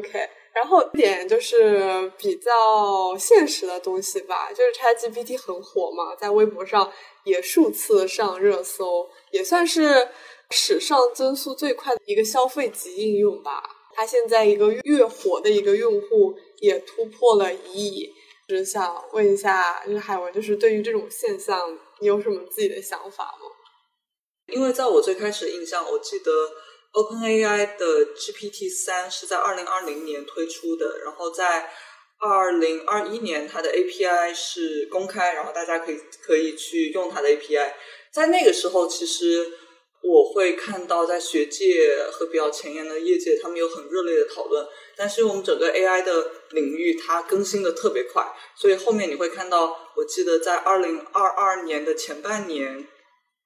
OK，然后一点就是比较现实的东西吧，就是 ChatGPT 很火嘛，在微博上也数次上热搜，也算是史上增速最快的一个消费级应用吧。它现在一个月火的一个用户也突破了一亿。只想问一下，就是海文，就是对于这种现象，你有什么自己的想法吗？因为在我最开始印象，我记得 OpenAI 的 GPT 三是在二零二零年推出的，然后在二零二一年它的 API 是公开，然后大家可以可以去用它的 API。在那个时候，其实我会看到在学界和比较前沿的业界，他们有很热烈的讨论。但是我们整个 AI 的领域，它更新的特别快，所以后面你会看到，我记得在二零二二年的前半年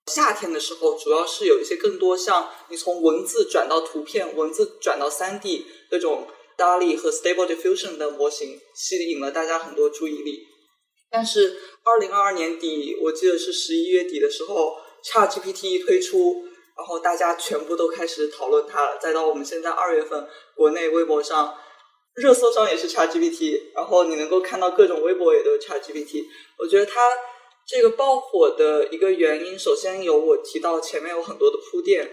夏天的时候，主要是有一些更多像你从文字转到图片，文字转到三 D 那种大力和 Stable Diffusion 的模型，吸引了大家很多注意力。但是二零二二年底，我记得是十一月底的时候，ChatGPT 一推出。然后大家全部都开始讨论它了，再到我们现在二月份，国内微博上热搜上也是 ChatGPT，然后你能够看到各种微博也都是 ChatGPT。我觉得它这个爆火的一个原因，首先有我提到前面有很多的铺垫，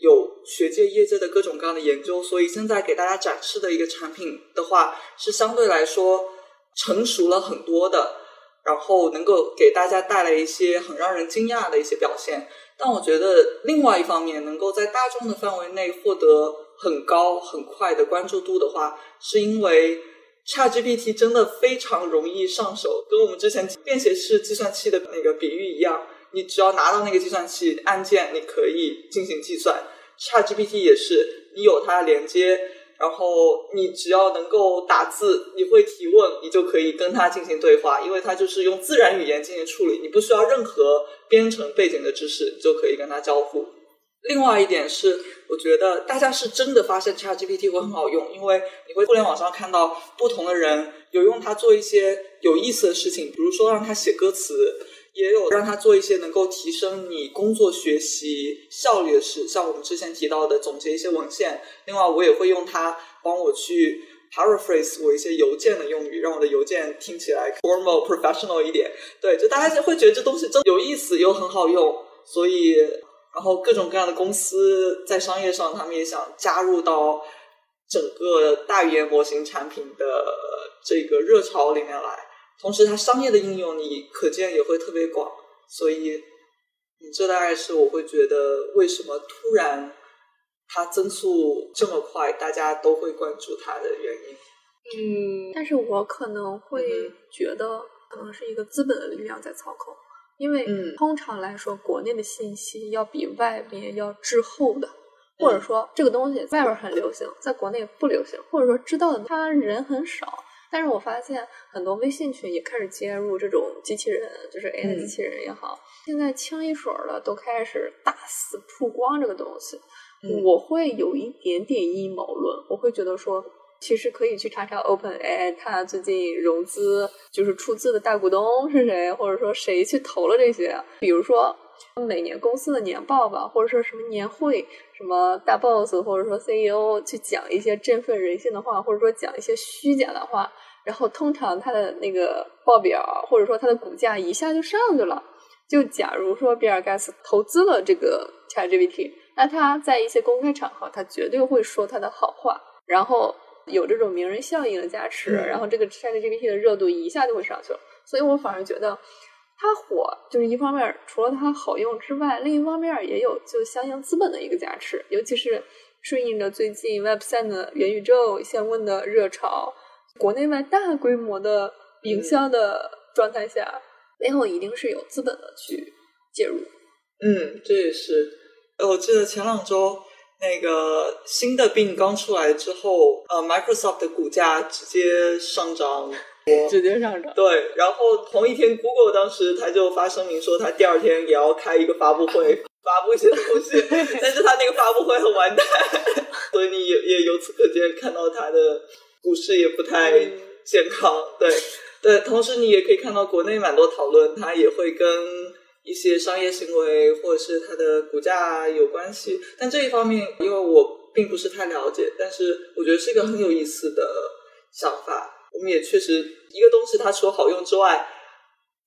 有学界业界的各种各样的研究，所以现在给大家展示的一个产品的话，是相对来说成熟了很多的，然后能够给大家带来一些很让人惊讶的一些表现。但我觉得，另外一方面，能够在大众的范围内获得很高很快的关注度的话，是因为 ChatGPT 真的非常容易上手，跟我们之前便携式计算器的那个比喻一样，你只要拿到那个计算器按键，你可以进行计算。ChatGPT 也是，你有它连接。然后你只要能够打字，你会提问，你就可以跟它进行对话，因为它就是用自然语言进行处理，你不需要任何编程背景的知识，就可以跟它交互。另外一点是，我觉得大家是真的发现 ChatGPT 会很好用，因为你会互联网上看到不同的人有用它做一些有意思的事情，比如说让它写歌词。也有让他做一些能够提升你工作学习效率的事，像我们之前提到的总结一些文献。另外，我也会用它帮我去 paraphrase 我一些邮件的用语，让我的邮件听起来 formal professional 一点。对，就大家会觉得这东西真有意思又很好用。所以，然后各种各样的公司在商业上，他们也想加入到整个大语言模型产品的这个热潮里面来。同时，它商业的应用你可见也会特别广，所以，你这大概是我会觉得为什么突然它增速这么快，大家都会关注它的原因。嗯，但是我可能会觉得，可能是一个资本的力量在操控，因为通常来说，国内的信息要比外面要滞后的，或者说这个东西外边很流行，在国内不流行，或者说知道的他人很少。但是我发现很多微信群也开始接入这种机器人，就是 AI 机器人也好，现在清一水儿的都开始大肆曝光这个东西。我会有一点点阴谋论，我会觉得说，其实可以去查查 OpenAI，它最近融资就是出资的大股东是谁，或者说谁去投了这些，比如说。每年公司的年报吧，或者说什么年会，什么大 boss 或者说 CEO 去讲一些振奋人心的话，或者说讲一些虚假的话，然后通常他的那个报表或者说他的股价一下就上去了。就假如说比尔盖茨投资了这个 ChatGPT，那他在一些公开场合，他绝对会说他的好话，然后有这种名人效应的加持，然后这个 ChatGPT 的热度一下就会上去了。所以我反而觉得。它火就是一方面，除了它好用之外，另一方面也有就相应资本的一个加持，尤其是顺应着最近 Web 三的元宇宙相关的热潮，国内外大规模的营销的状态下，背后一定是有资本的去介入。嗯，这也是。我记得前两周那个新的病刚出来之后，呃，Microsoft 的股价直接上涨。直接上涨。对，然后同一天，Google 当时他就发声明说，他第二天也要开一个发布会，发布一些东西。但是他那个发布会很完蛋，所以你也也由此可见，看到它的股市也不太健康。对，对，同时你也可以看到国内蛮多讨论，它也会跟一些商业行为或者是它的股价有关系。但这一方面，因为我并不是太了解，但是我觉得是一个很有意思的想法。我们也确实一个东西，它除了好用之外，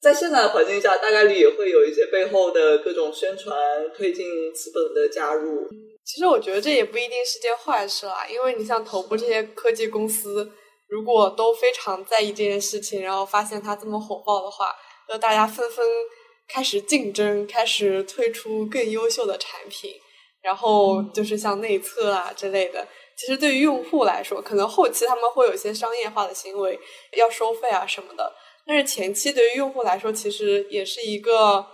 在现在的环境下，大概率也会有一些背后的各种宣传、推进资本的加入。其实我觉得这也不一定是件坏事啦，因为你像头部这些科技公司，如果都非常在意这件事情，然后发现它这么火爆的话，那大家纷纷开始竞争，开始推出更优秀的产品，然后就是像内测啊之类的。其实对于用户来说，可能后期他们会有一些商业化的行为，要收费啊什么的。但是前期对于用户来说，其实也是一个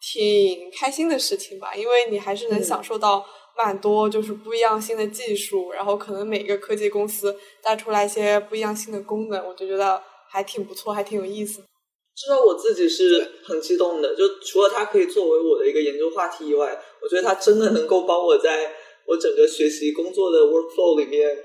挺开心的事情吧，因为你还是能享受到蛮多就是不一样新的技术，然后可能每个科技公司带出来一些不一样新的功能，我就觉得还挺不错，还挺有意思。至少我自己是很激动的，就除了它可以作为我的一个研究话题以外，我觉得它真的能够帮我在。我整个学习工作的 workflow 里面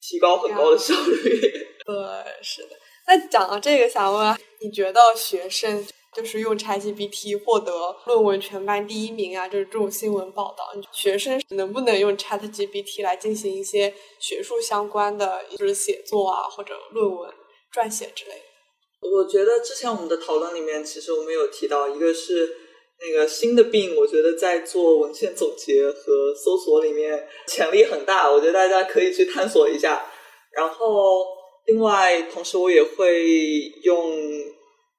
提高很高的效率。对，是的。那讲到这个，想问你觉得学生就是用 ChatGPT 获得论文全班第一名啊，就是这种新闻报道，学生能不能用 ChatGPT 来进行一些学术相关的，就是写作啊或者论文撰写之类的？我觉得之前我们的讨论里面，其实我们有提到，一个是。那个新的病，我觉得在做文献总结和搜索里面潜力很大，我觉得大家可以去探索一下。然后，另外，同时我也会用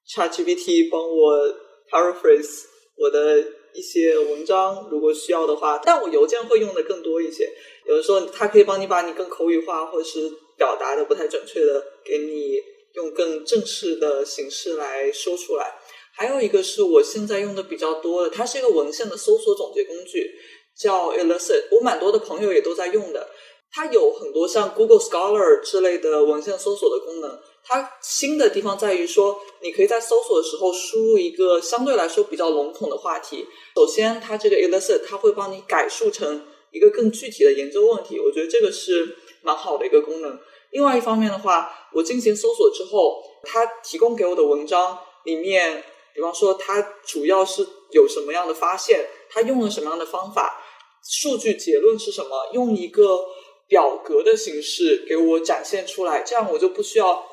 ChatGPT 帮我 paraphrase 我的一些文章，如果需要的话。但我邮件会用的更多一些，有的时候它可以帮你把你更口语化或者是表达的不太准确的，给你用更正式的形式来说出来。还有一个是我现在用的比较多的，它是一个文献的搜索总结工具，叫 Elicit。我蛮多的朋友也都在用的。它有很多像 Google Scholar 之类的文献搜索的功能。它新的地方在于说，你可以在搜索的时候输入一个相对来说比较笼统的话题。首先，它这个 Elicit 它会帮你改述成一个更具体的研究问题。我觉得这个是蛮好的一个功能。另外一方面的话，我进行搜索之后，它提供给我的文章里面。比方说，他主要是有什么样的发现？他用了什么样的方法？数据结论是什么？用一个表格的形式给我展现出来，这样我就不需要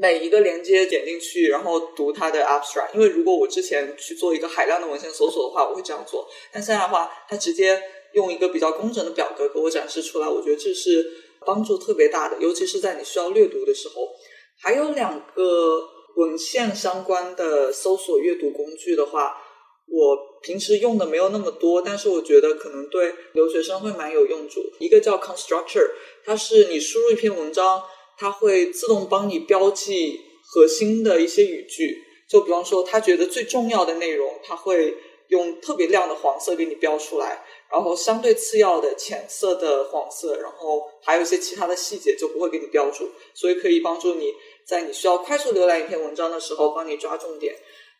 每一个连接点进去，然后读它的 abstract。因为如果我之前去做一个海量的文献搜索的话，我会这样做。但现在的话，它直接用一个比较工整的表格给我展示出来，我觉得这是帮助特别大的，尤其是在你需要略读的时候。还有两个。文献相关的搜索阅读工具的话，我平时用的没有那么多，但是我觉得可能对留学生会蛮有用处。一个叫 Constructor，它是你输入一篇文章，它会自动帮你标记核心的一些语句。就比方说，他觉得最重要的内容，他会用特别亮的黄色给你标出来，然后相对次要的浅色的黄色，然后还有一些其他的细节就不会给你标注，所以可以帮助你。在你需要快速浏览一篇文章的时候，帮你抓重点。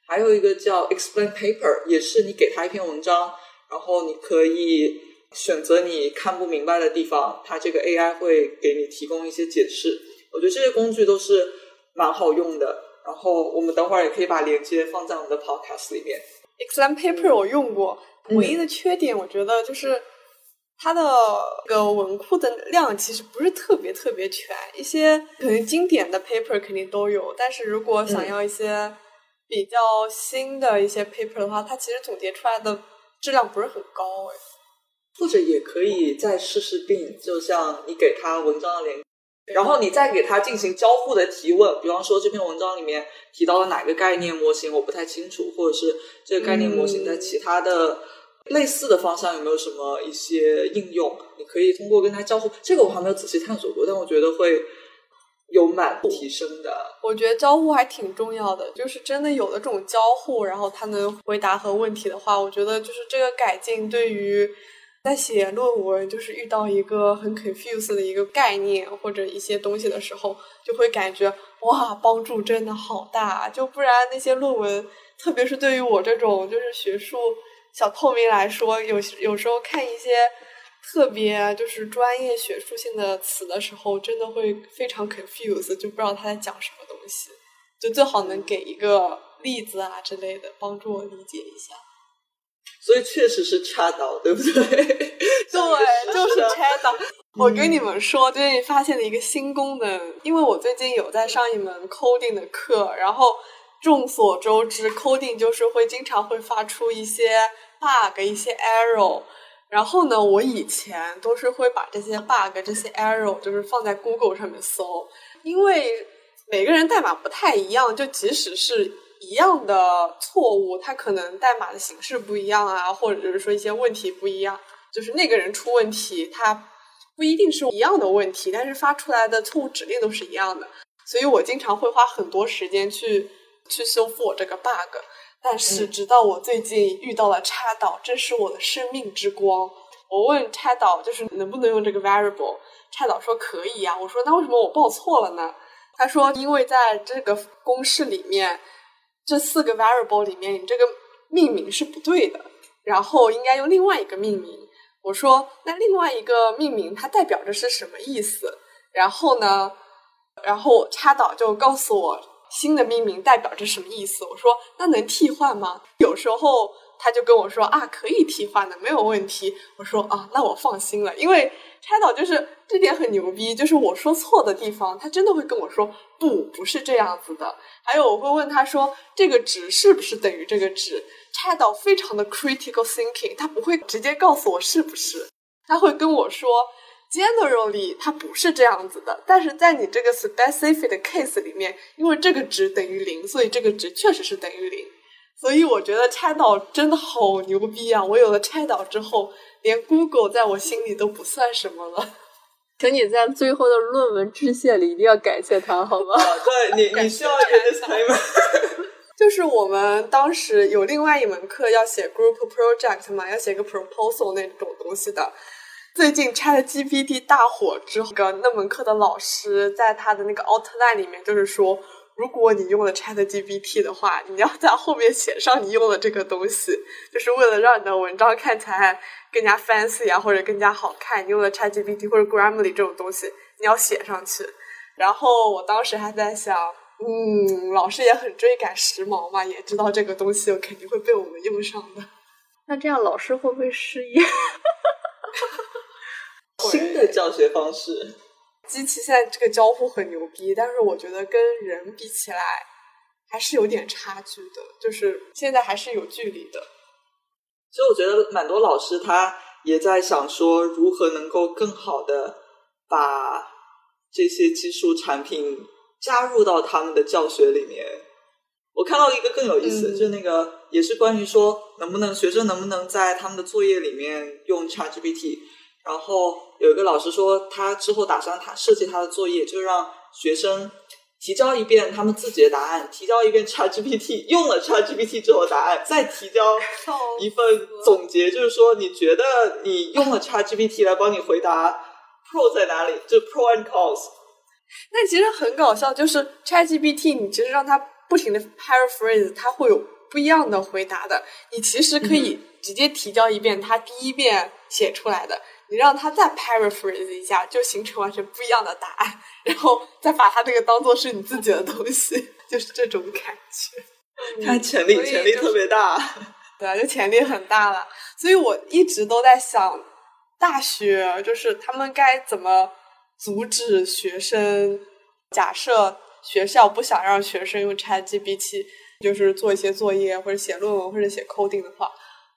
还有一个叫 Explain Paper，也是你给他一篇文章，然后你可以选择你看不明白的地方，它这个 AI 会给你提供一些解释。我觉得这些工具都是蛮好用的。然后我们等会儿也可以把链接放在我们的 Podcast 里面。Explain Paper 我用过，唯一的缺点我觉得就是。它的个文库的量其实不是特别特别全，一些可能经典的 paper 肯定都有，但是如果想要一些比较新的一些 paper 的话，它其实总结出来的质量不是很高哎。或者也可以再试试病，就像你给他文章的连，然后你再给他进行交互的提问，比方说这篇文章里面提到了哪个概念模型我不太清楚，或者是这个概念模型在其他的。类似的方向有没有什么一些应用？你可以通过跟他交互，这个我还没有仔细探索过，但我觉得会有蛮提升的。我觉得交互还挺重要的，就是真的有了这种交互，然后他能回答和问题的话，我觉得就是这个改进对于在写论文，就是遇到一个很 confuse 的一个概念或者一些东西的时候，就会感觉哇，帮助真的好大。就不然那些论文，特别是对于我这种就是学术。小透明来说，有有时候看一些特别就是专业学术性的词的时候，真的会非常 confuse，就不知道他在讲什么东西。就最好能给一个例子啊之类的，帮助我理解一下。所以确实是插导，对不对？对，就是插导。我跟你们说，最近发现了一个新功能，因为我最近有在上一门 coding 的课，然后众所周知，coding 就是会经常会发出一些 bug、一些 error。然后呢，我以前都是会把这些 bug、这些 error 就是放在 Google 上面搜，因为每个人代码不太一样，就即使是一样的错误，它可能代码的形式不一样啊，或者是说一些问题不一样，就是那个人出问题，他不一定是一样的问题，但是发出来的错误指令都是一样的，所以我经常会花很多时间去去修复我这个 bug。但是直到我最近遇到了插导，这是我的生命之光。我问插导，就是能不能用这个 variable？插导说可以呀。我说那为什么我报错了呢？他说因为在这个公式里面，这四个 variable 里面，你这个命名是不对的，然后应该用另外一个命名。我说那另外一个命名它代表着是什么意思？然后呢，然后插导就告诉我。新的命名代表着什么意思？我说那能替换吗？有时候他就跟我说啊，可以替换的，没有问题。我说啊，那我放心了，因为拆导就是这点很牛逼，就是我说错的地方，他真的会跟我说不，不是这样子的。还有我会问他说这个值是不是等于这个值？拆导非常的 critical thinking，他不会直接告诉我是不是，他会跟我说。Generally，它不是这样子的，但是在你这个 specific 的 case 里面，因为这个值等于零，所以这个值确实是等于零。所以我觉得拆导真的好牛逼啊！我有了拆导之后，连 Google 在我心里都不算什么了。请你在最后的论文致谢里一定要感谢他，好吗？对你，你需要一个 disclaimer。就是我们当时有另外一门课要写 group project 嘛，要写个 proposal 那种东西的。最近 Chat GPT 大火之后，个那门课的老师在他的那个 outline 里面就是说，如果你用了 Chat GPT 的话，你要在后面写上你用了这个东西，就是为了让你的文章看起来更加 fancy 啊，或者更加好看。你用了 Chat GPT 或者 Grammarly 这种东西，你要写上去。然后我当时还在想，嗯，老师也很追赶时髦嘛，也知道这个东西肯定会被我们用上的。那这样老师会不会失业？哈哈哈哈哈新的教学方式，机器现在这个交互很牛逼，但是我觉得跟人比起来还是有点差距的，就是现在还是有距离的。所以我觉得蛮多老师他也在想说，如何能够更好的把这些技术产品加入到他们的教学里面。我看到一个更有意思，就那个也是关于说，能不能学生能不能在他们的作业里面用 ChatGPT。然后有一个老师说，他之后打算他设计他的作业，就让学生提交一遍他们自己的答案，提交一遍 ChatGPT 用了 ChatGPT 之后的答案，再提交一份总结，就是说你觉得你用了 ChatGPT 来帮你回答 Pro 在哪里？就 Pro and Cons。那其实很搞笑，就是 ChatGPT，你其实让它不停的 paraphrase，它会有不一样的回答的。你其实可以直接提交一遍它第一遍写出来的。你让他再 paraphrase 一下，就形成完全不一样的答案，然后再把他这个当做是你自己的东西，就是这种感觉。他潜力潜力特别大，对啊，就潜力很大了。所以我一直都在想，大学就是他们该怎么阻止学生？假设学校不想让学生用 ChatGPT，就是做一些作业或者写论文或者写 coding 的话。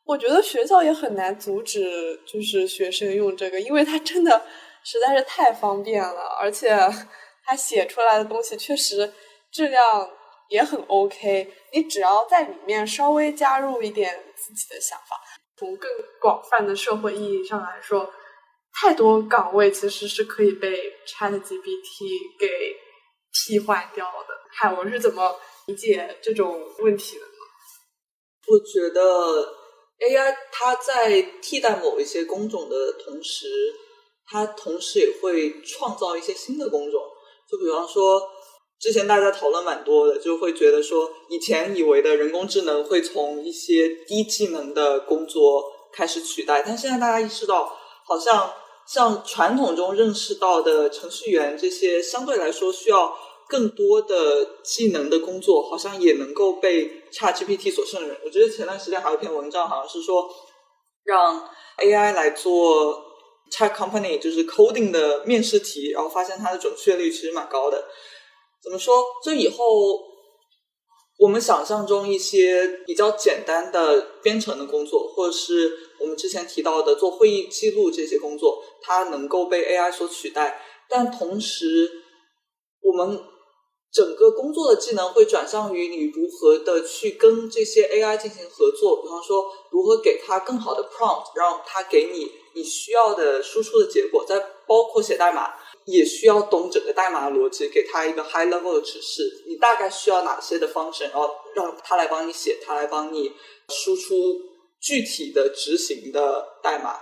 我觉得学校也很难阻止，就是学生用这个，因为它真的实在是太方便了，而且 它写出来的东西确实质量也很 OK。你只要在里面稍微加入一点自己的想法，从更广泛的社会意义上来说，太多岗位其实是可以被 ChatGPT 给替换掉的。海文是怎么理解这种问题的呢？我觉得。AI 它在替代某一些工种的同时，它同时也会创造一些新的工种。就比方说，之前大家讨论蛮多的，就会觉得说，以前以为的人工智能会从一些低技能的工作开始取代，但现在大家意识到，好像像传统中认识到的程序员这些，相对来说需要。更多的技能的工作好像也能够被 ChatGPT 所胜任。我觉得前段时间还有一篇文章，好像是说让 AI 来做 Chat Company 就是 coding 的面试题，然后发现它的准确率其实蛮高的。怎么说？就以后我们想象中一些比较简单的编程的工作，或者是我们之前提到的做会议记录这些工作，它能够被 AI 所取代。但同时，我们整个工作的技能会转向于你如何的去跟这些 AI 进行合作，比方说如何给它更好的 prompt，让它给你你需要的输出的结果，再包括写代码。也需要懂整个代码的逻辑，给它一个 high level 的指示。你大概需要哪些的 function，然后让他来帮你写，他来帮你输出具体的执行的代码。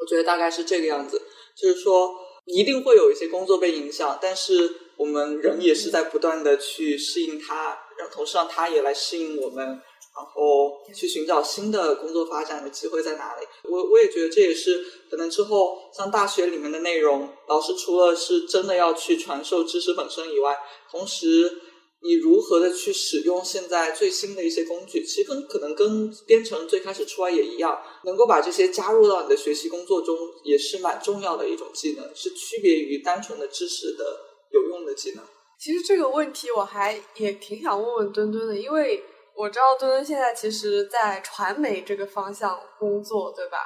我觉得大概是这个样子，就是说一定会有一些工作被影响，但是我们人也是在不断的去适应它，让同时让他也来适应我们。然后去寻找新的工作发展的机会在哪里？我我也觉得这也是可能之后像大学里面的内容，老师除了是真的要去传授知识本身以外，同时你如何的去使用现在最新的一些工具，其实跟可能跟编程最开始出来也一样，能够把这些加入到你的学习工作中，也是蛮重要的一种技能，是区别于单纯的知识的有用的技能。其实这个问题我还也挺想问问墩墩的，因为。我知道墩墩现在其实，在传媒这个方向工作，对吧？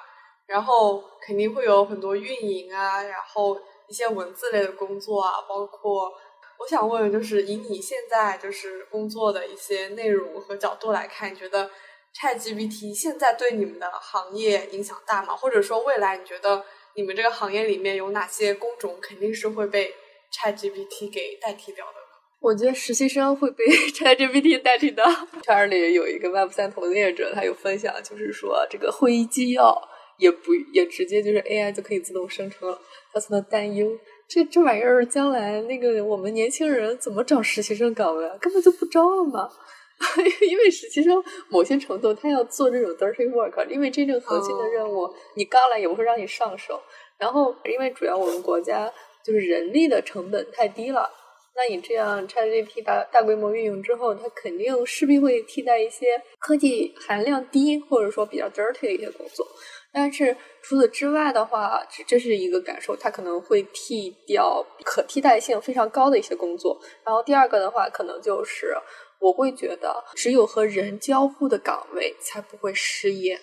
然后肯定会有很多运营啊，然后一些文字类的工作啊，包括我想问，就是以你现在就是工作的一些内容和角度来看，你觉得 ChatGPT 现在对你们的行业影响大吗？或者说未来你觉得你们这个行业里面有哪些工种肯定是会被 ChatGPT 给代替掉的？我觉得实习生会被 ChatGPT 代替的。圈里有一个 Web 三从业者，他有分享，就是说这个会议纪要也不也直接就是 AI 就可以自动生成了。他从的担忧，这这玩意儿将来那个我们年轻人怎么找实习生岗位？根本就不招嘛。因为实习生某些程度他要做这种 dirty work，因为真正核心的任务你刚来也不会让你上手。然后因为主要我们国家就是人力的成本太低了。那你这样 ChatGPT 大大规模运用之后，它肯定势必会替代一些科技含量低或者说比较 dirty 的一些工作。但是除此之外的话，这是一个感受，它可能会替掉可替代性非常高的一些工作。然后第二个的话，可能就是我会觉得，只有和人交互的岗位才不会失业。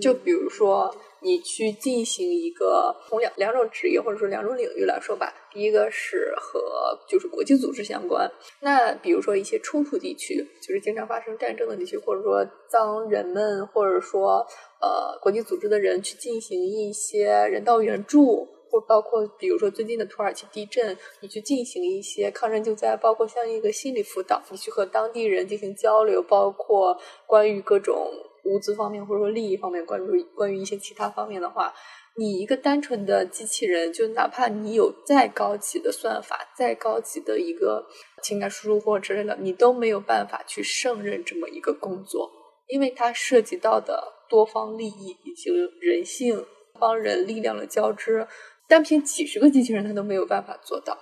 就比如说。你去进行一个从两两种职业或者说两种领域来说吧，第一个是和就是国际组织相关，那比如说一些冲突地区，就是经常发生战争的地区，或者说当人们或者说呃国际组织的人去进行一些人道援助，或包括比如说最近的土耳其地震，你去进行一些抗震救灾，包括像一个心理辅导，你去和当地人进行交流，包括关于各种。物资方面或者说利益方面关注关于一些其他方面的话，你一个单纯的机器人，就哪怕你有再高级的算法、再高级的一个情感输入或之类的，你都没有办法去胜任这么一个工作，因为它涉及到的多方利益以及人性、帮人力量的交织，单凭几十个机器人它都没有办法做到。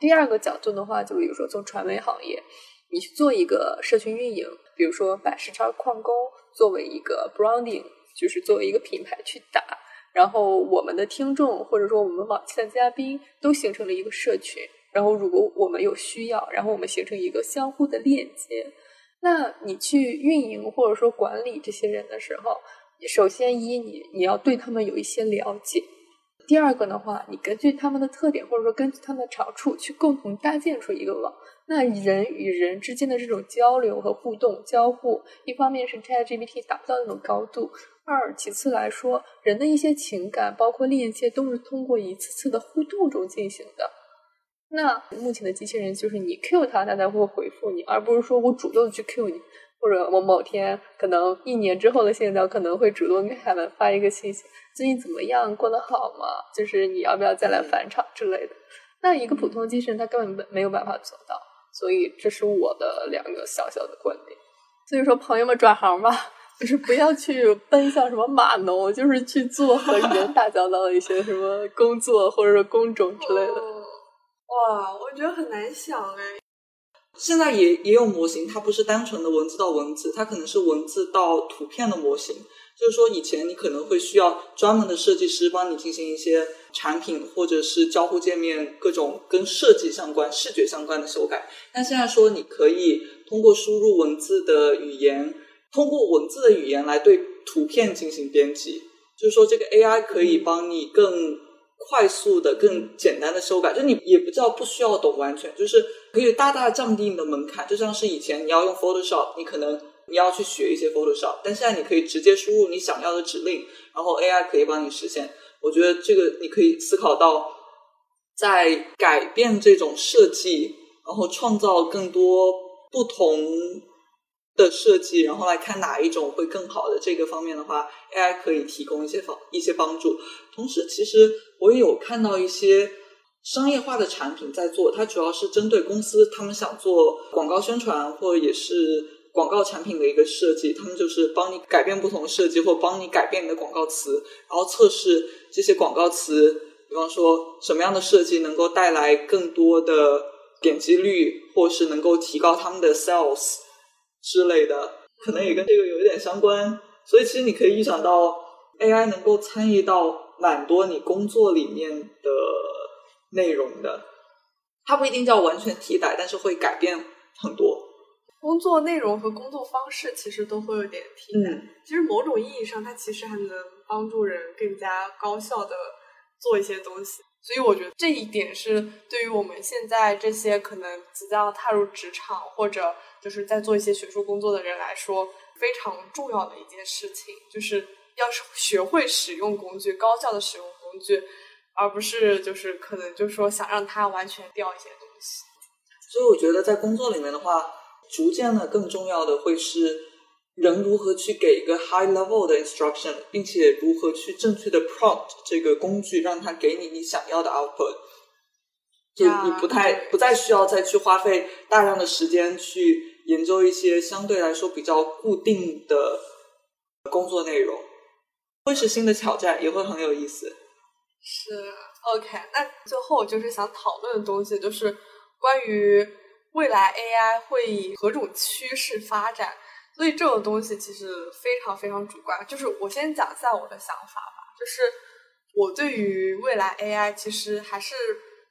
第二个角度的话，就比如说从传媒行业，你去做一个社群运营，比如说百事超矿工。作为一个 branding，就是作为一个品牌去打，然后我们的听众或者说我们往期的嘉宾都形成了一个社群，然后如果我们有需要，然后我们形成一个相互的链接，那你去运营或者说管理这些人的时候，首先一你你要对他们有一些了解，第二个的话，你根据他们的特点或者说根据他们的长处去共同搭建出一个网。那人与人之间的这种交流和互动交互，一方面是 ChatGPT 达不到那种高度，二其次来说，人的一些情感包括链接都是通过一次次的互动中进行的。那目前的机器人就是你 Q 它，它才会回复你，而不是说我主动去 Q 你，或者我某天可能一年之后的现在可能会主动给他们发一个信息，最近怎么样，过得好吗？就是你要不要再来返场之类的。那一个普通机器人它根本没有办法做到。所以这是我的两个小小的观点。所以说，朋友们转行吧，就是不要去奔向什么码农，就是去做和人打交道的一些什么工作或者说工种之类的。哇，我觉得很难想哎。现在也也有模型，它不是单纯的文字到文字，它可能是文字到图片的模型。就是说，以前你可能会需要专门的设计师帮你进行一些产品或者是交互界面各种跟设计相关、视觉相关的修改。但现在说，你可以通过输入文字的语言，通过文字的语言来对图片进行编辑。就是说，这个 AI 可以帮你更快速的、更简单的修改。就你也不叫不需要懂完全，就是可以大大降低你的门槛。就像是以前你要用 Photoshop，你可能。你要去学一些 Photoshop，但现在你可以直接输入你想要的指令，然后 AI 可以帮你实现。我觉得这个你可以思考到，在改变这种设计，然后创造更多不同的设计，然后来看哪一种会更好的这个方面的话，AI 可以提供一些方一些帮助。同时，其实我也有看到一些商业化的产品在做，它主要是针对公司他们想做广告宣传，或者也是。广告产品的一个设计，他们就是帮你改变不同设计，或帮你改变你的广告词，然后测试这些广告词，比方说什么样的设计能够带来更多的点击率，或是能够提高他们的 sales 之类的，可能也跟这个有一点相关。所以其实你可以预想到，AI 能够参与到蛮多你工作里面的内容的，它不一定叫完全替代，但是会改变很多。工作内容和工作方式其实都会有点替代。其实某种意义上，它其实还能帮助人更加高效的做一些东西。所以我觉得这一点是对于我们现在这些可能即将踏入职场或者就是在做一些学术工作的人来说非常重要的一件事情，就是要是学会使用工具，高效的使用工具，而不是就是可能就是说想让它完全掉一些东西。所以我觉得在工作里面的话。逐渐的，更重要的会是人如何去给一个 high level 的 instruction，并且如何去正确的 prompt 这个工具，让它给你你想要的 output。就你不太不再需要再去花费大量的时间去研究一些相对来说比较固定的工作内容，会是新的挑战，也会很有意思。是 OK，那最后就是想讨论的东西，就是关于。未来 AI 会以何种趋势发展？所以这种东西其实非常非常主观。就是我先讲一下我的想法吧。就是我对于未来 AI 其实还是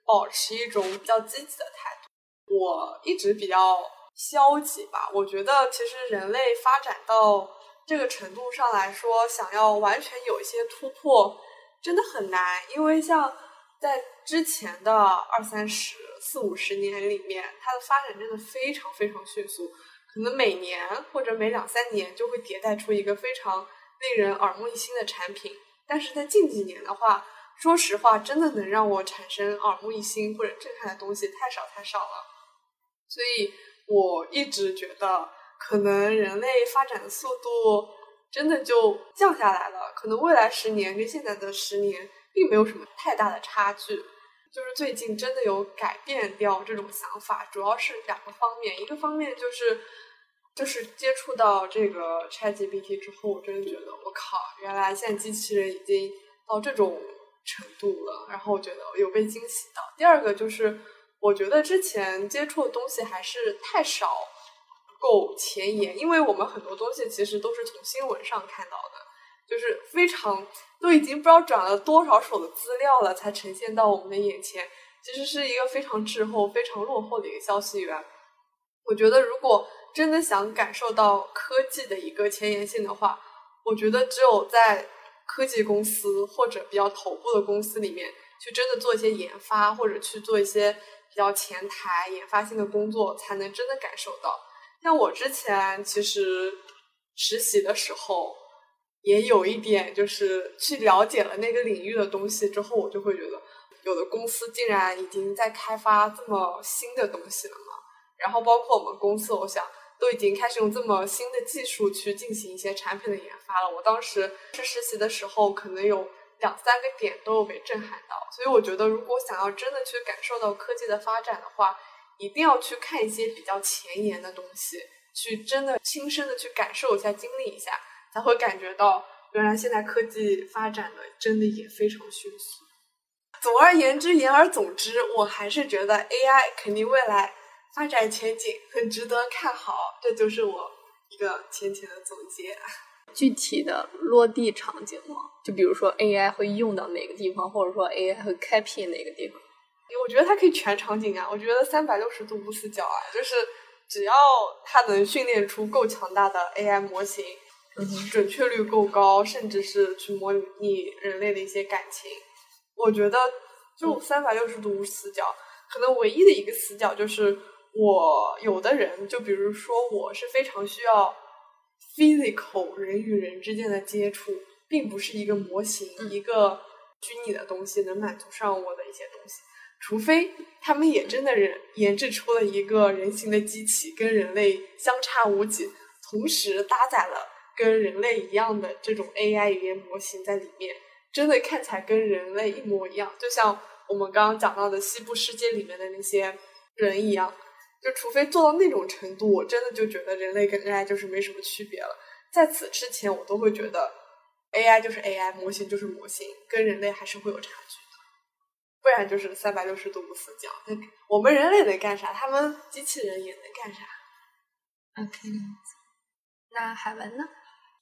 保持一种比较积极的态度。我一直比较消极吧。我觉得其实人类发展到这个程度上来说，想要完全有一些突破，真的很难。因为像在之前的二三十。四五十年里面，它的发展真的非常非常迅速，可能每年或者每两三年就会迭代出一个非常令人耳目一新的产品。但是在近几年的话，说实话，真的能让我产生耳目一新或者震撼的东西太少太少了。所以我一直觉得，可能人类发展的速度真的就降下来了。可能未来十年跟现在的十年并没有什么太大的差距。就是最近真的有改变掉这种想法，主要是两个方面。一个方面就是，就是接触到这个 ChatGPT 之后，我真的觉得我靠，原来现在机器人已经到这种程度了。然后我觉得有被惊喜到。第二个就是，我觉得之前接触的东西还是太少，不够前沿，因为我们很多东西其实都是从新闻上看到的。就是非常都已经不知道转了多少手的资料了，才呈现到我们的眼前。其实是一个非常滞后、非常落后的一个消息源。我觉得，如果真的想感受到科技的一个前沿性的话，我觉得只有在科技公司或者比较头部的公司里面去真的做一些研发，或者去做一些比较前台研发性的工作，才能真的感受到。像我之前其实实习的时候。也有一点，就是去了解了那个领域的东西之后，我就会觉得，有的公司竟然已经在开发这么新的东西了嘛。然后包括我们公司，我想都已经开始用这么新的技术去进行一些产品的研发了。我当时去实习的时候，可能有两三个点都有被震撼到。所以我觉得，如果想要真的去感受到科技的发展的话，一定要去看一些比较前沿的东西，去真的亲身的去感受一下、经历一下。才会感觉到，原来现在科技发展的真的也非常迅速。总而言之，言而总之，我还是觉得 AI 肯定未来发展前景很值得看好。这就是我一个浅浅的总结。具体的落地场景吗？就比如说 AI 会用到哪个地方，或者说 AI 会开辟哪个地方？我觉得它可以全场景啊！我觉得三百六十度无死角啊，就是只要它能训练出够强大的 AI 模型，准确率够高，甚至是去模拟人类的一些感情，我觉得就三百六十度无死角。可能唯一的一个死角就是，我有的人，就比如说我是非常需要 physical 人与人之间的接触，并不是一个模型一个虚拟的东西能满足上我的一些东西。除非他们也真的人研制出了一个人形的机器，跟人类相差无几，同时搭载了跟人类一样的这种 AI 语言模型在里面，真的看起来跟人类一模一样，就像我们刚刚讲到的西部世界里面的那些人一样。就除非做到那种程度，我真的就觉得人类跟 AI 就是没什么区别了。在此之前，我都会觉得 AI 就是 AI，模型就是模型，跟人类还是会有差距的。不然就是三百六十度无死角。我们人类能干啥？他们机器人也能干啥？OK，那海文呢？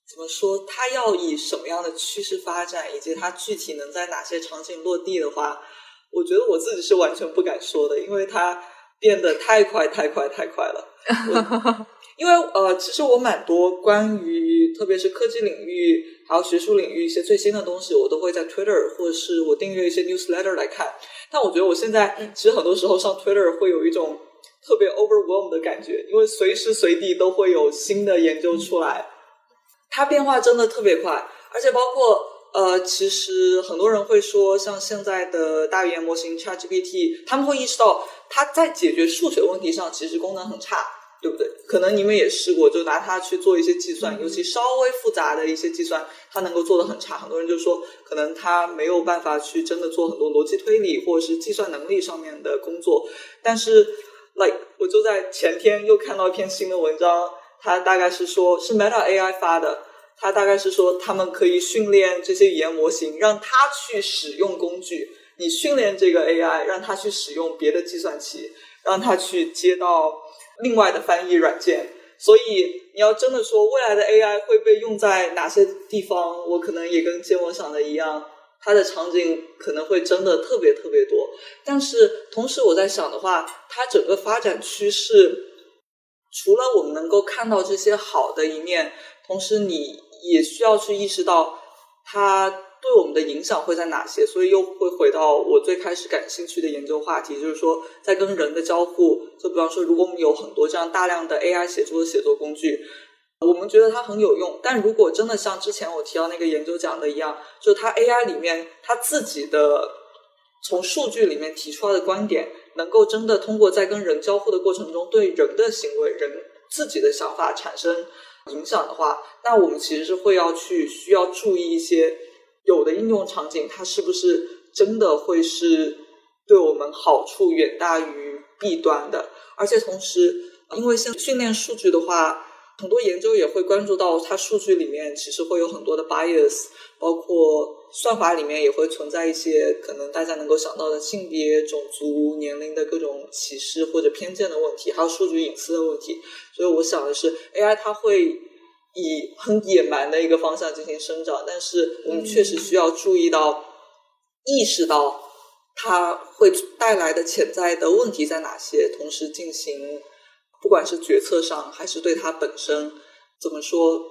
怎么说？它要以什么样的趋势发展，以及它具体能在哪些场景落地的话，我觉得我自己是完全不敢说的，因为它变得太快、太快、太快了。因为呃，其实我蛮多关于特别是科技领域。还有学术领域一些最新的东西，我都会在 Twitter 或者是我订阅一些 newsletter 来看。但我觉得我现在其实很多时候上 Twitter 会有一种特别 overwhelmed 的感觉，因为随时随地都会有新的研究出来，它变化真的特别快。而且包括呃，其实很多人会说，像现在的大语言模型 ChatGPT，他们会意识到它在解决数学问题上其实功能很差。对不对？可能你们也试过，就拿它去做一些计算，尤其稍微复杂的一些计算，它能够做的很差。很多人就说，可能它没有办法去真的做很多逻辑推理或者是计算能力上面的工作。但是，like 我就在前天又看到一篇新的文章，它大概是说，是 Meta AI 发的，它大概是说他们可以训练这些语言模型，让它去使用工具。你训练这个 AI，让它去使用别的计算器，让它去接到。另外的翻译软件，所以你要真的说未来的 AI 会被用在哪些地方，我可能也跟建模想的一样，它的场景可能会真的特别特别多。但是同时我在想的话，它整个发展趋势，除了我们能够看到这些好的一面，同时你也需要去意识到它。对我们的影响会在哪些？所以又会回到我最开始感兴趣的研究话题，就是说，在跟人的交互，就比方说，如果我们有很多这样大量的 AI 写作的写作工具，我们觉得它很有用。但如果真的像之前我提到那个研究讲的一样，就它 AI 里面它自己的从数据里面提出来的观点，能够真的通过在跟人交互的过程中，对人的行为、人自己的想法产生影响的话，那我们其实是会要去需要注意一些。有的应用场景，它是不是真的会是对我们好处远大于弊端的？而且同时，因为像训练数据的话，很多研究也会关注到它数据里面其实会有很多的 bias，包括算法里面也会存在一些可能大家能够想到的性别、种族、年龄的各种歧视或者偏见的问题，还有数据隐私的问题。所以我想的是，AI 它会。以很野蛮的一个方向进行生长，但是我们确实需要注意到、意识到它会带来的潜在的问题在哪些，同时进行不管是决策上还是对它本身怎么说，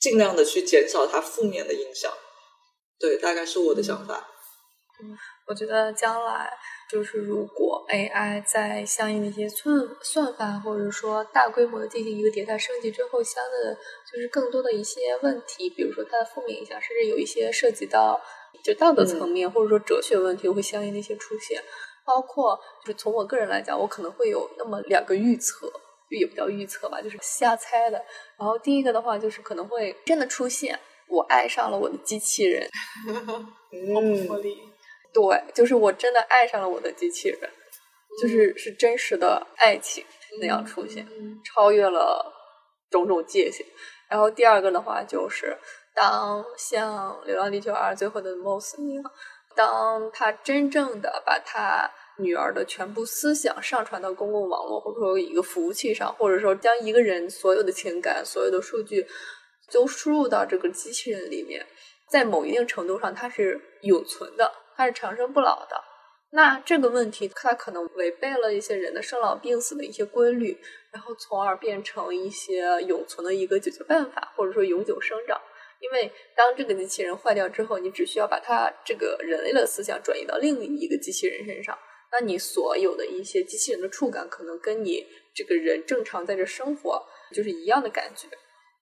尽量的去减少它负面的影响。对，大概是我的想法。嗯，我觉得将来。就是如果 AI 在相应的一些算算法，或者说大规模的进行一个迭代升级之后，相应的就是更多的一些问题，比如说它的负面影响，甚至有一些涉及到就道德层面或者说哲学问题会相应的一些出现。包括就是从我个人来讲，我可能会有那么两个预测，也不叫预测吧，就是瞎猜的。然后第一个的话，就是可能会真的出现，我爱上了我的机器人，嗯，对，就是我真的爱上了我的机器人，就是是真实的爱情那样出现，超越了种种界限。然后第二个的话，就是当像《流浪地球二》最后的 Moss 一样，当他真正的把他女儿的全部思想上传到公共网络，或者说一个服务器上，或者说将一个人所有的情感、所有的数据。都输入到这个机器人里面，在某一定程度上它是永存的，它是长生不老的。那这个问题它可能违背了一些人的生老病死的一些规律，然后从而变成一些永存的一个解决办法，或者说永久生长。因为当这个机器人坏掉之后，你只需要把它这个人类的思想转移到另一个机器人身上，那你所有的一些机器人的触感，可能跟你这个人正常在这生活就是一样的感觉。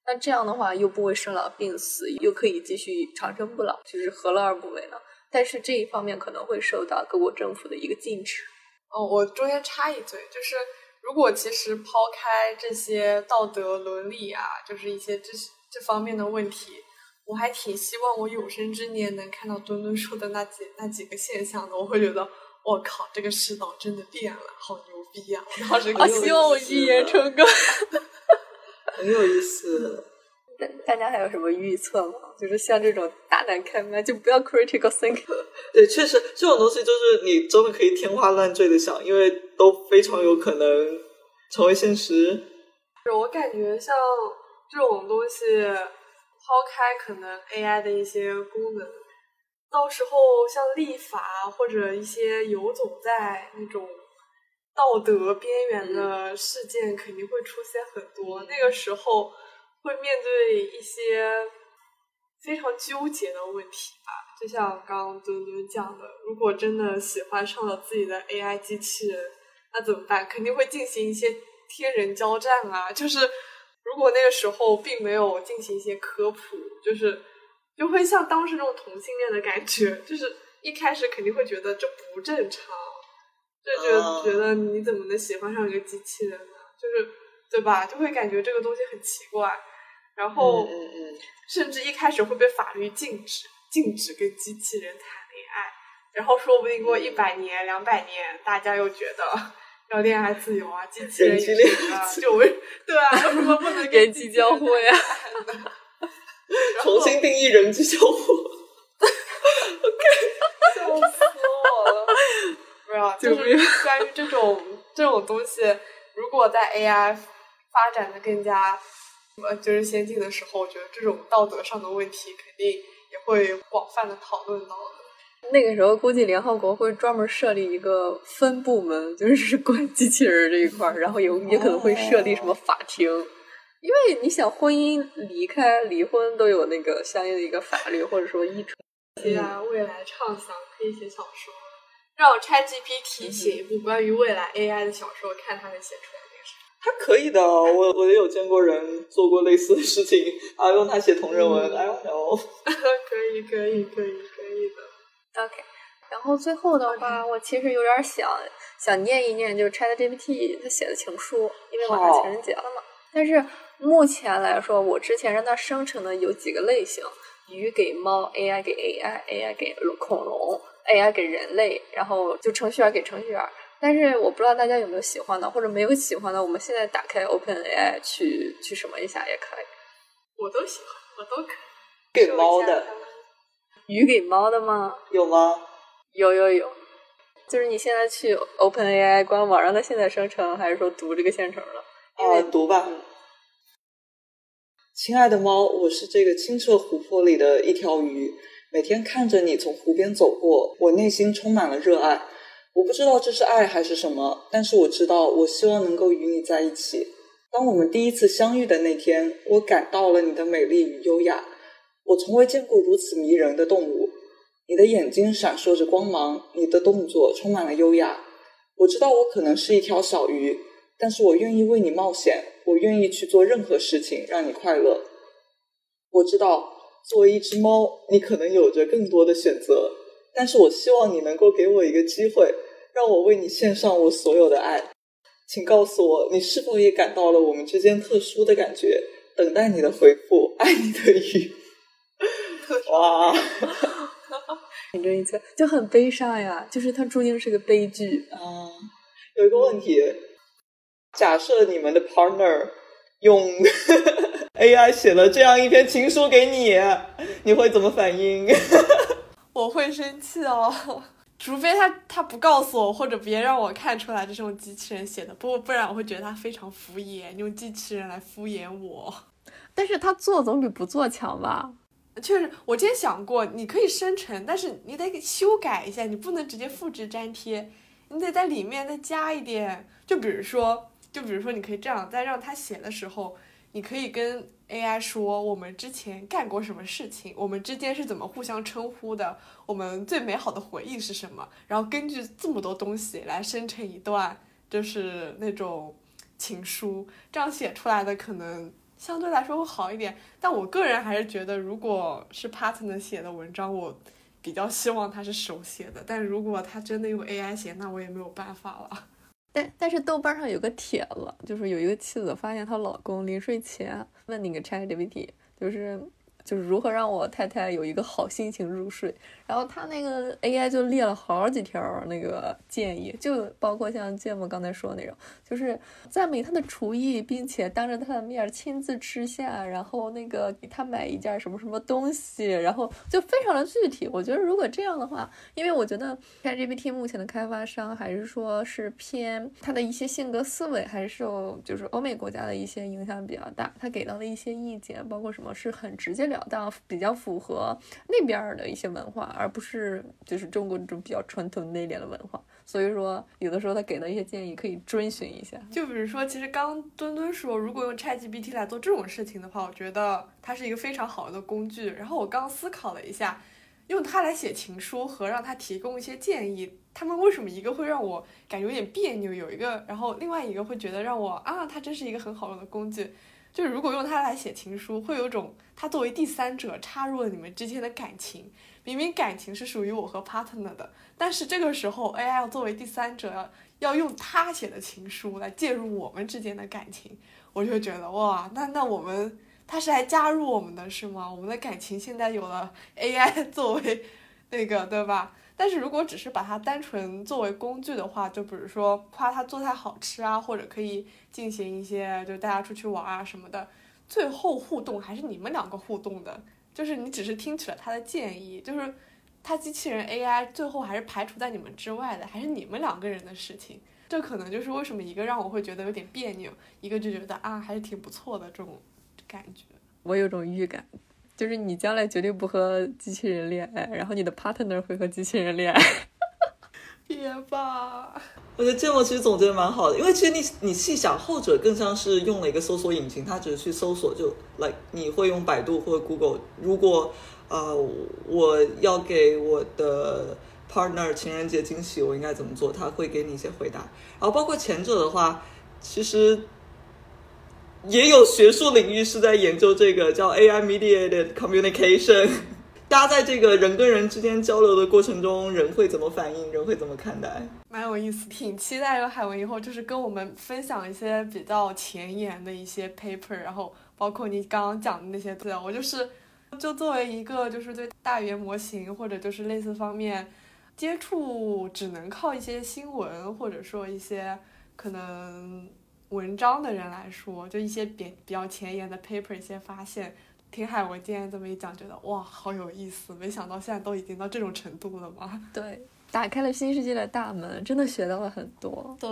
那这样的话，又不会生老病死，又可以继续长生不老，就是何乐而不为呢？但是这一方面可能会受到各国政府的一个禁止。哦，我中间插一嘴，就是如果其实抛开这些道德伦理啊，就是一些这这方面的问题。我还挺希望我有生之年能看到墩墩说的那几那几个现象的，我会觉得我靠，这个世道真的变了，好牛逼呀！当时我希望我一言成功，很有意思。大大家还有什么预测吗？就是像这种大胆开麦，就不要 critical thinking。对，确实这种东西就是你真的可以天花乱坠的想，因为都非常有可能成为现实。我感觉像这种东西。抛开可能 AI 的一些功能，到时候像立法或者一些游走在那种道德边缘的事件，肯定会出现很多。那个时候会面对一些非常纠结的问题吧。就像刚刚墩墩讲的，如果真的喜欢上了自己的 AI 机器人，那怎么办？肯定会进行一些天人交战啊，就是。如果那个时候并没有进行一些科普，就是就会像当时那种同性恋的感觉，就是一开始肯定会觉得这不正常，就觉得觉得你怎么能喜欢上一个机器人呢？就是对吧？就会感觉这个东西很奇怪，然后甚至一开始会被法律禁止禁止跟机器人谈恋爱，然后说不定过一百年、两百年，大家又觉得。要恋爱自由啊，机器人也行啊，就为对啊，为什么不能人机交互呀？重新定义人机交互，笑死我了！不是，就是关于这种这种东西，如果在 AI 发展的更加呃就是先进的时候，我觉得这种道德上的问题肯定也会广泛的讨论到的。那个时候估计联合国会专门设立一个分部门，就是 管机器人这一块儿，然后有也可能会设立什么法庭，因为你想婚姻离开离婚都有那个相应的一个法律或者说依传。对啊，未来畅想可以写小说，让我 ChatGPT 写一部关于未来 AI 的小说，看他能写出来那个啥。他可以的，我我也有见过人做过类似的事情啊，用它写同人文，哎呦，可以可以可以可以的。OK，然后最后的话，我其实有点想想念一念，就是 ChatGPT 他写的情书，因为马上情人节了嘛。但是目前来说，我之前让它生成的有几个类型：鱼给猫，AI 给 AI，AI 给恐龙，AI 给人类，然后就程序员给程序员。但是我不知道大家有没有喜欢的，或者没有喜欢的，我们现在打开 OpenAI 去去什么一下也可以。我都喜欢，我都可以。给猫的。鱼给猫的吗？有吗？有有有，就是你现在去 OpenAI 官网让它现在生成，还是说读这个现成的？啊，读吧。亲爱的猫，我是这个清澈湖泊里的一条鱼，每天看着你从湖边走过，我内心充满了热爱。我不知道这是爱还是什么，但是我知道，我希望能够与你在一起。当我们第一次相遇的那天，我感到了你的美丽与优雅。我从未见过如此迷人的动物。你的眼睛闪烁着光芒，你的动作充满了优雅。我知道我可能是一条小鱼，但是我愿意为你冒险。我愿意去做任何事情让你快乐。我知道作为一只猫，你可能有着更多的选择，但是我希望你能够给我一个机会，让我为你献上我所有的爱。请告诉我，你是否也感到了我们之间特殊的感觉？等待你的回复，爱你的鱼。哇，你这一次就很悲伤呀，就是它注定是个悲剧啊。有一个问题，假设你们的 partner 用 AI 写了这样一篇情书给你，你会怎么反应？我会生气哦，除非他他不告诉我，或者别让我看出来这是用机器人写的，不不然我会觉得他非常敷衍，用机器人来敷衍我。但是他做总比不做强吧？确实，我之前想过，你可以生成，但是你得修改一下，你不能直接复制粘贴，你得在里面再加一点。就比如说，就比如说，你可以这样，在让他写的时候，你可以跟 AI 说，我们之前干过什么事情，我们之间是怎么互相称呼的，我们最美好的回忆是什么，然后根据这么多东西来生成一段，就是那种情书，这样写出来的可能。相对来说会好一点，但我个人还是觉得，如果是 partner 写的文章，我比较希望他是手写的。但如果他真的用 AI 写，那我也没有办法了。但但是豆瓣上有个帖子，就是有一个妻子发现她老公临睡前问那个 ChatGPT，就是。就是如何让我太太有一个好心情入睡，然后他那个 AI 就列了好几条那个建议，就包括像芥末刚才说的那种，就是赞美他的厨艺，并且当着他的面亲自吃下，然后那个给他买一件什么什么东西，然后就非常的具体。我觉得如果这样的话，因为我觉得 ChatGPT 目前的开发商还是说是偏他的一些性格思维，还是受就是欧美国家的一些影响比较大，他给到的一些意见，包括什么是很直接的。了当比较符合那边的一些文化，而不是就是中国这种比较传统内敛的文化。所以说，有的时候他给的一些建议可以遵循一下。就比如说，其实刚墩墩说，如果用 ChatGPT 来做这种事情的话，我觉得它是一个非常好的工具。然后我刚思考了一下，用它来写情书和让它提供一些建议，他们为什么一个会让我感觉有点别扭，有一个，然后另外一个会觉得让我啊，它真是一个很好用的工具。就如果用它来写情书，会有种它作为第三者插入了你们之间的感情。明明感情是属于我和 partner 的，但是这个时候 AI 要作为第三者，要要用他写的情书来介入我们之间的感情，我就觉得哇，那那我们他是来加入我们的是吗？我们的感情现在有了 AI 作为那个，对吧？但是如果只是把它单纯作为工具的话，就比如说夸他做菜好吃啊，或者可以进行一些就大家出去玩啊什么的，最后互动还是你们两个互动的，就是你只是听取了他的建议，就是他机器人 AI 最后还是排除在你们之外的，还是你们两个人的事情。这可能就是为什么一个让我会觉得有点别扭，一个就觉得啊还是挺不错的这种感觉。我有种预感。就是你将来绝对不和机器人恋爱，然后你的 partner 会和机器人恋爱。别吧，我觉得芥末其实总结的蛮好的，因为其实你你细想，后者更像是用了一个搜索引擎，它只是去搜索，就 like 你会用百度或 Google，如果呃我要给我的 partner 情人节惊喜，我应该怎么做？他会给你一些回答。然后包括前者的话，其实。也有学术领域是在研究这个叫 AI mediated communication，大家在这个人跟人之间交流的过程中，人会怎么反应，人会怎么看待？蛮有意思，挺期待有海文以后就是跟我们分享一些比较前沿的一些 paper，然后包括你刚刚讲的那些资料，我就是 就作为一个就是对大语言模型或者就是类似方面接触，只能靠一些新闻或者说一些可能。文章的人来说，就一些比比较前沿的 paper 一些发现，听海文今天这么一讲，觉得哇，好有意思！没想到现在都已经到这种程度了吗？对，打开了新世界的大门，真的学到了很多。对，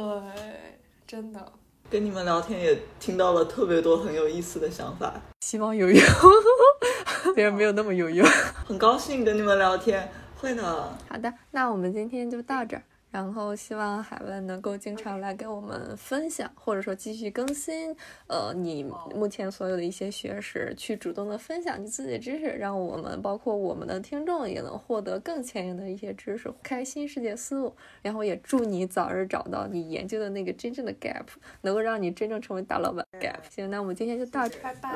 真的。跟你们聊天也听到了特别多很有意思的想法，希望有用，虽然没有那么有用。很高兴跟你们聊天，会的。好的，那我们今天就到这儿。然后希望海问能够经常来给我们分享，或者说继续更新，呃，你目前所有的一些学识，去主动的分享你自己的知识，让我们包括我们的听众也能获得更前沿的一些知识，开新世界思路。然后也祝你早日找到你研究的那个真正的 gap，能够让你真正成为大老板 gap。行，那我们今天就到这，拜拜。